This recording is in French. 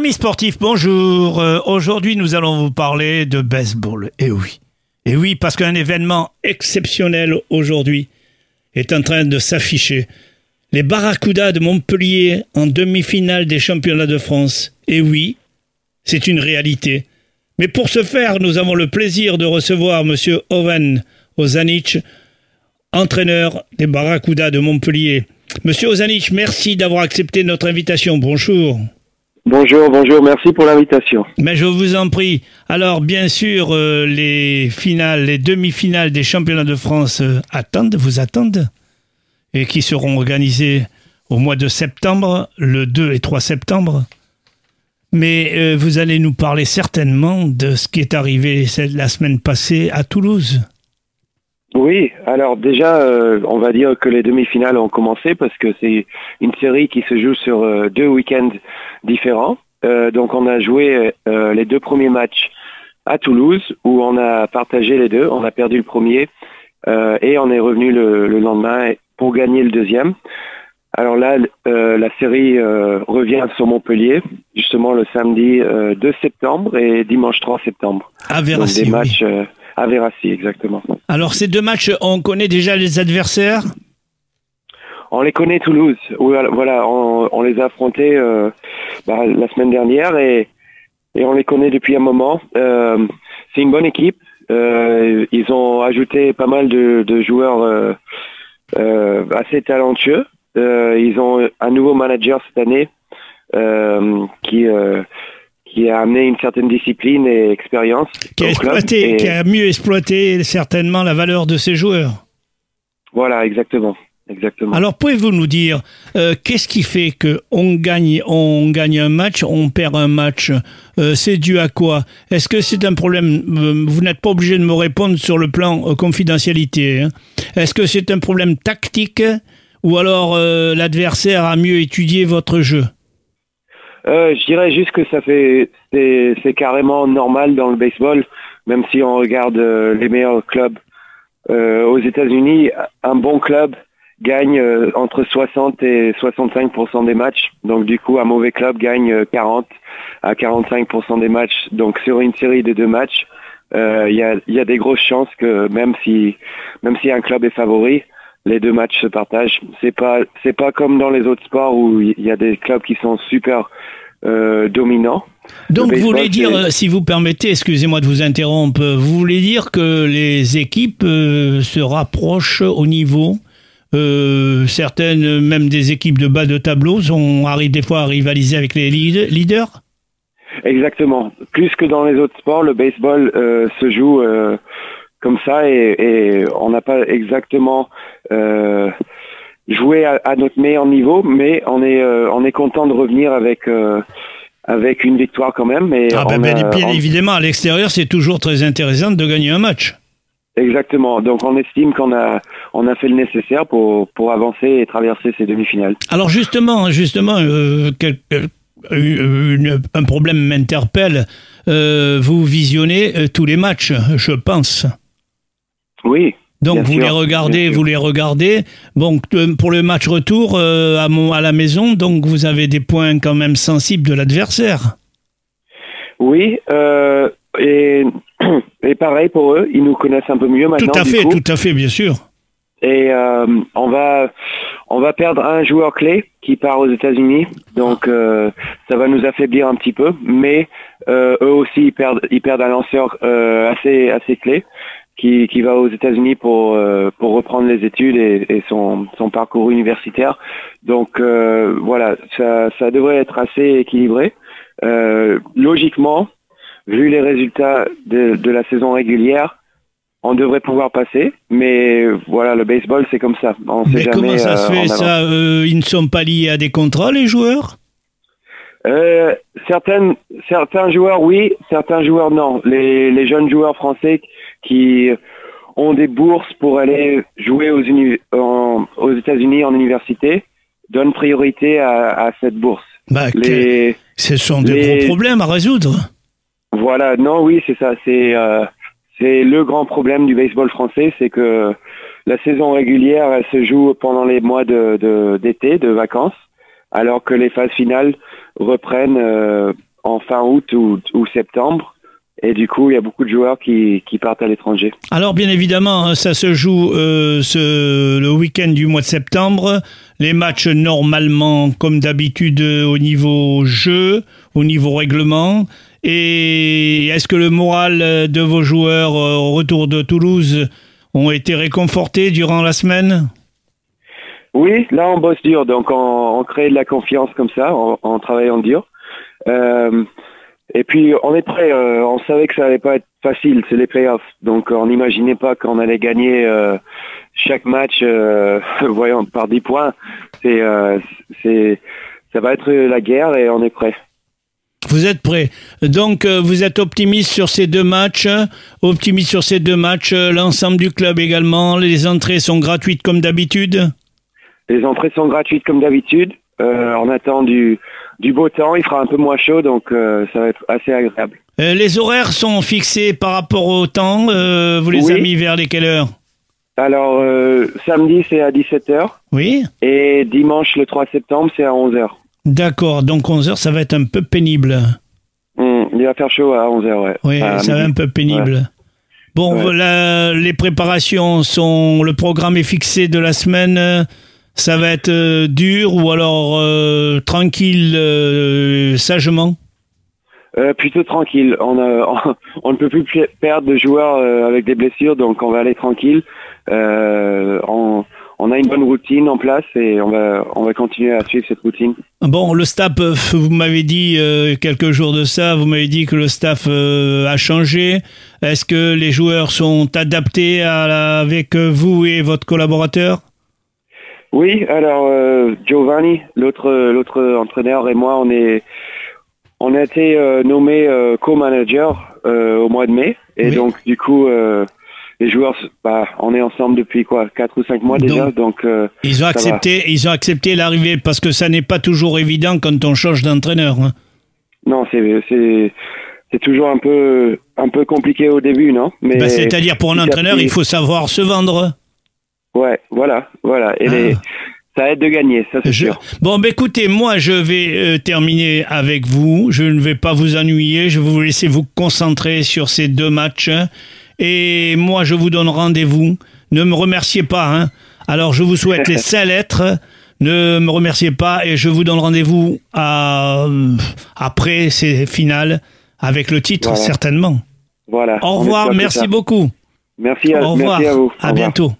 Amis sportifs, bonjour. Euh, Aujourd'hui, nous allons vous parler de baseball. Et oui. Et oui, parce qu'un événement exceptionnel aujourd'hui est en train de s'afficher. Les Barracudas de Montpellier en demi-finale des championnats de France. Et oui, c'est une réalité. Mais pour ce faire, nous avons le plaisir de recevoir monsieur Owen Ozanic, entraîneur des Barracudas de Montpellier. Monsieur Ozanic, merci d'avoir accepté notre invitation. Bonjour. Bonjour, bonjour, merci pour l'invitation. Mais je vous en prie. Alors, bien sûr, euh, les finales, les demi-finales des championnats de France euh, attendent, vous attendent, et qui seront organisées au mois de septembre, le 2 et 3 septembre. Mais euh, vous allez nous parler certainement de ce qui est arrivé la semaine passée à Toulouse. Oui, alors déjà, euh, on va dire que les demi-finales ont commencé parce que c'est une série qui se joue sur euh, deux week-ends différents. Euh, donc on a joué les deux premiers matchs à Toulouse où on a partagé les deux. On a perdu le premier et on est revenu le, le lendemain pour gagner le deuxième. Alors là, la série revient sur Montpellier, justement le samedi euh, 2 septembre et dimanche 3 septembre. À Donc Verassi, des oui. matchs euh, à Verassi, exactement. Alors, ces deux matchs, on connaît déjà les adversaires? On les connaît Toulouse. Voilà, on, on les a affrontés euh, bah, la semaine dernière et, et on les connaît depuis un moment. Euh, c'est une bonne équipe. Euh, ils ont ajouté pas mal de, de joueurs assez talentueux. Ils ont un nouveau manager cette année qui qui a amené une certaine discipline et expérience qui a, exploité, Et qui a mieux exploité certainement la valeur de ces joueurs. Voilà, exactement, exactement. Alors pouvez-vous nous dire euh, qu'est-ce qui fait que on gagne, on gagne un match, on perd un match Euh, C'est dû à quoi? Est-ce que c'est un problème euh, Vous n'êtes pas obligé de me répondre sur le plan euh, confidentialité. hein. Est-ce que c'est un problème tactique ou alors euh, l'adversaire a mieux étudié votre jeu? Euh, je dirais juste que ça fait c'est carrément normal dans le baseball, même si on regarde euh, les meilleurs clubs Euh, aux États-Unis, un bon club gagne euh, entre 60 et 65% des matchs. Donc du coup, un mauvais club gagne euh, 40 à 45% des matchs. Donc sur une série de deux matchs, il y, a, y a des grosses chances que même si même si un club est favori, les deux matchs se partagent. C'est pas c'est pas comme dans les autres sports où il y a des clubs qui sont super euh, dominants. Donc vous voulez dire, euh, si vous permettez, excusez-moi de vous interrompre, vous voulez dire que les équipes euh, se rapprochent au niveau euh, certaines, même des équipes de bas de tableau, sont, arrivent des fois à rivaliser avec les lead- leaders? Exactement. Plus que dans les autres sports, le baseball euh, se joue euh, comme ça et, et on n'a pas exactement euh, joué à, à notre meilleur niveau, mais on est euh, on est content de revenir avec euh, avec une victoire quand même. Et Ah ben, bien, a- bien on- évidemment, à l'extérieur, c'est toujours très intéressant de gagner un match. exactement. Donc on estime qu'on a on a fait le nécessaire pour pour avancer et traverser ces demi-finales. Alors justement, justement, quel- une- un problème m'interpelle. Euh, vous visionnez tous les matchs, je pense. Oui. Donc vous sûr, les regardez, vous les regardez. Bon, euh, pour le match retour euh, à, mon, à la maison, donc vous avez des points quand même sensibles de l'adversaire. Oui. euh, et et pareil pour eux, ils nous connaissent un peu mieux maintenant. Tout à fait, tout à fait, bien sûr. Et euh, on va on va perdre un joueur clé qui part aux États-Unis, donc euh, ça va nous affaiblir un petit peu. Mais eux aussi ils perdent ils perdent un lanceur assez assez clé qui qui va aux États-Unis pour euh, pour reprendre les études et, et son son parcours universitaire. Donc euh, voilà, ça ça devrait être assez équilibré. Euh, logiquement, vu les résultats de, de la saison régulière, on devrait pouvoir passer, mais voilà, le baseball, c'est comme ça. On sait Mais jamais. comment ça se fait ça Ils ne sont pas liés à des contrats, les joueurs? Euh, certaines, certains joueurs, oui, certains joueurs, non. Les, les jeunes joueurs français qui ont des bourses pour aller jouer aux, uni- en- aux États-Unis en université donnent priorité à, à cette bourse. bah, Les, Ce sont de les- gros problèmes à résoudre. Voilà, non, oui, c'est ça. C'est euh, c'est le grand problème du baseball français, c'est que la saison régulière, elle se joue pendant les mois de de- d'été, de, vacances, alors que les phases finales reprennent euh, en fin août ou, ou septembre. Et du coup, il y a beaucoup de joueurs qui, qui partent à l'étranger. Alors, bien évidemment, hein, ça se joue euh, ce, le week-end du mois de septembre. Les matchs, normalement, comme d'habitude, au niveau jeu, au niveau règlement. Et est-ce que le moral de vos joueurs euh, au retour de Toulouse ont été réconfortés durant la semaine? Oui, là, on bosse dur. Donc, on, on crée de la confiance comme ça, en, travaillant dur. Euh, et puis on est prêt. Euh, on savait que ça allait pas être facile. C'est les playoffs, donc on n'imaginait pas qu'on allait gagner euh, chaque match, voyons par 10 points. C'est, c'est, ça va être la guerre et on est prêt. Vous êtes prêt. Donc vous êtes optimiste sur ces deux matchs. Optimiste sur ces deux matchs. L'ensemble du club également. Les entrées sont gratuites comme d'habitude? Les entrées sont gratuites comme d'habitude. Euh, on attend du, du beau temps, il fera un peu moins chaud, donc euh, ça va être assez agréable. Euh, les horaires sont fixés par rapport au temps. Vous les Oui. avez mis vers les quelle heure Alors, samedi, c'est à 17h, Oui et dimanche, le 3 septembre, c'est à 11h. D'accord, donc 11h, ça va être un peu pénible. Hum, il va faire chaud à 11h, ouais. Oui, À ça va midi. un peu pénible. Bon, Ouais. voilà, les préparations sont. Le programme est fixé de la semaine. Ça va être euh, dur ou alors euh, tranquille, euh, sagement? Plutôt tranquille. On, ne peut plus perdre de joueurs avec des blessures, donc on va aller tranquille. On, on a une bonne routine en place et on va, on va continuer à suivre cette routine. Bon, le staff, vous m'avez dit quelques jours de ça, vous m'avez dit que le staff a changé. Est-ce que les joueurs sont adaptés à avec vous et votre collaborateur? Oui, alors euh, Giovanni, l'autre l'autre entraîneur et moi, on est on a été euh, nommé euh, co-manager euh, au mois de mai et Oui. donc du coup euh, les joueurs, bah, on est ensemble depuis quoi, quatre ou cinq mois déjà, Donc- donc euh, Ils ont va. accepté, ils ont accepté l'arrivée parce que ça n'est pas toujours évident quand on change d'entraîneur. hein. non, c'est c'est c'est toujours un peu un peu compliqué au début, non? Mais Ben, C'est-à-dire pour un entraîneur, il faut savoir se vendre. Ouais, voilà, voilà, et Ah. les- ça aide de gagner, ça c'est Je- sûr. Bon, ben écoutez, moi je vais euh, terminer avec vous. Je ne vais pas vous ennuyer. Je vais vous laisser vous concentrer sur ces deux matchs. Et moi, je vous donne rendez-vous. Ne me remerciez pas. Hein. Alors, je vous souhaite les cinq lettres. Ne me remerciez pas et je vous donne rendez-vous à, après ces finales avec le titre, Voilà. certainement. Voilà. Au revoir, merci beaucoup. Merci à, Au revoir. merci à vous. Au À revoir. bientôt.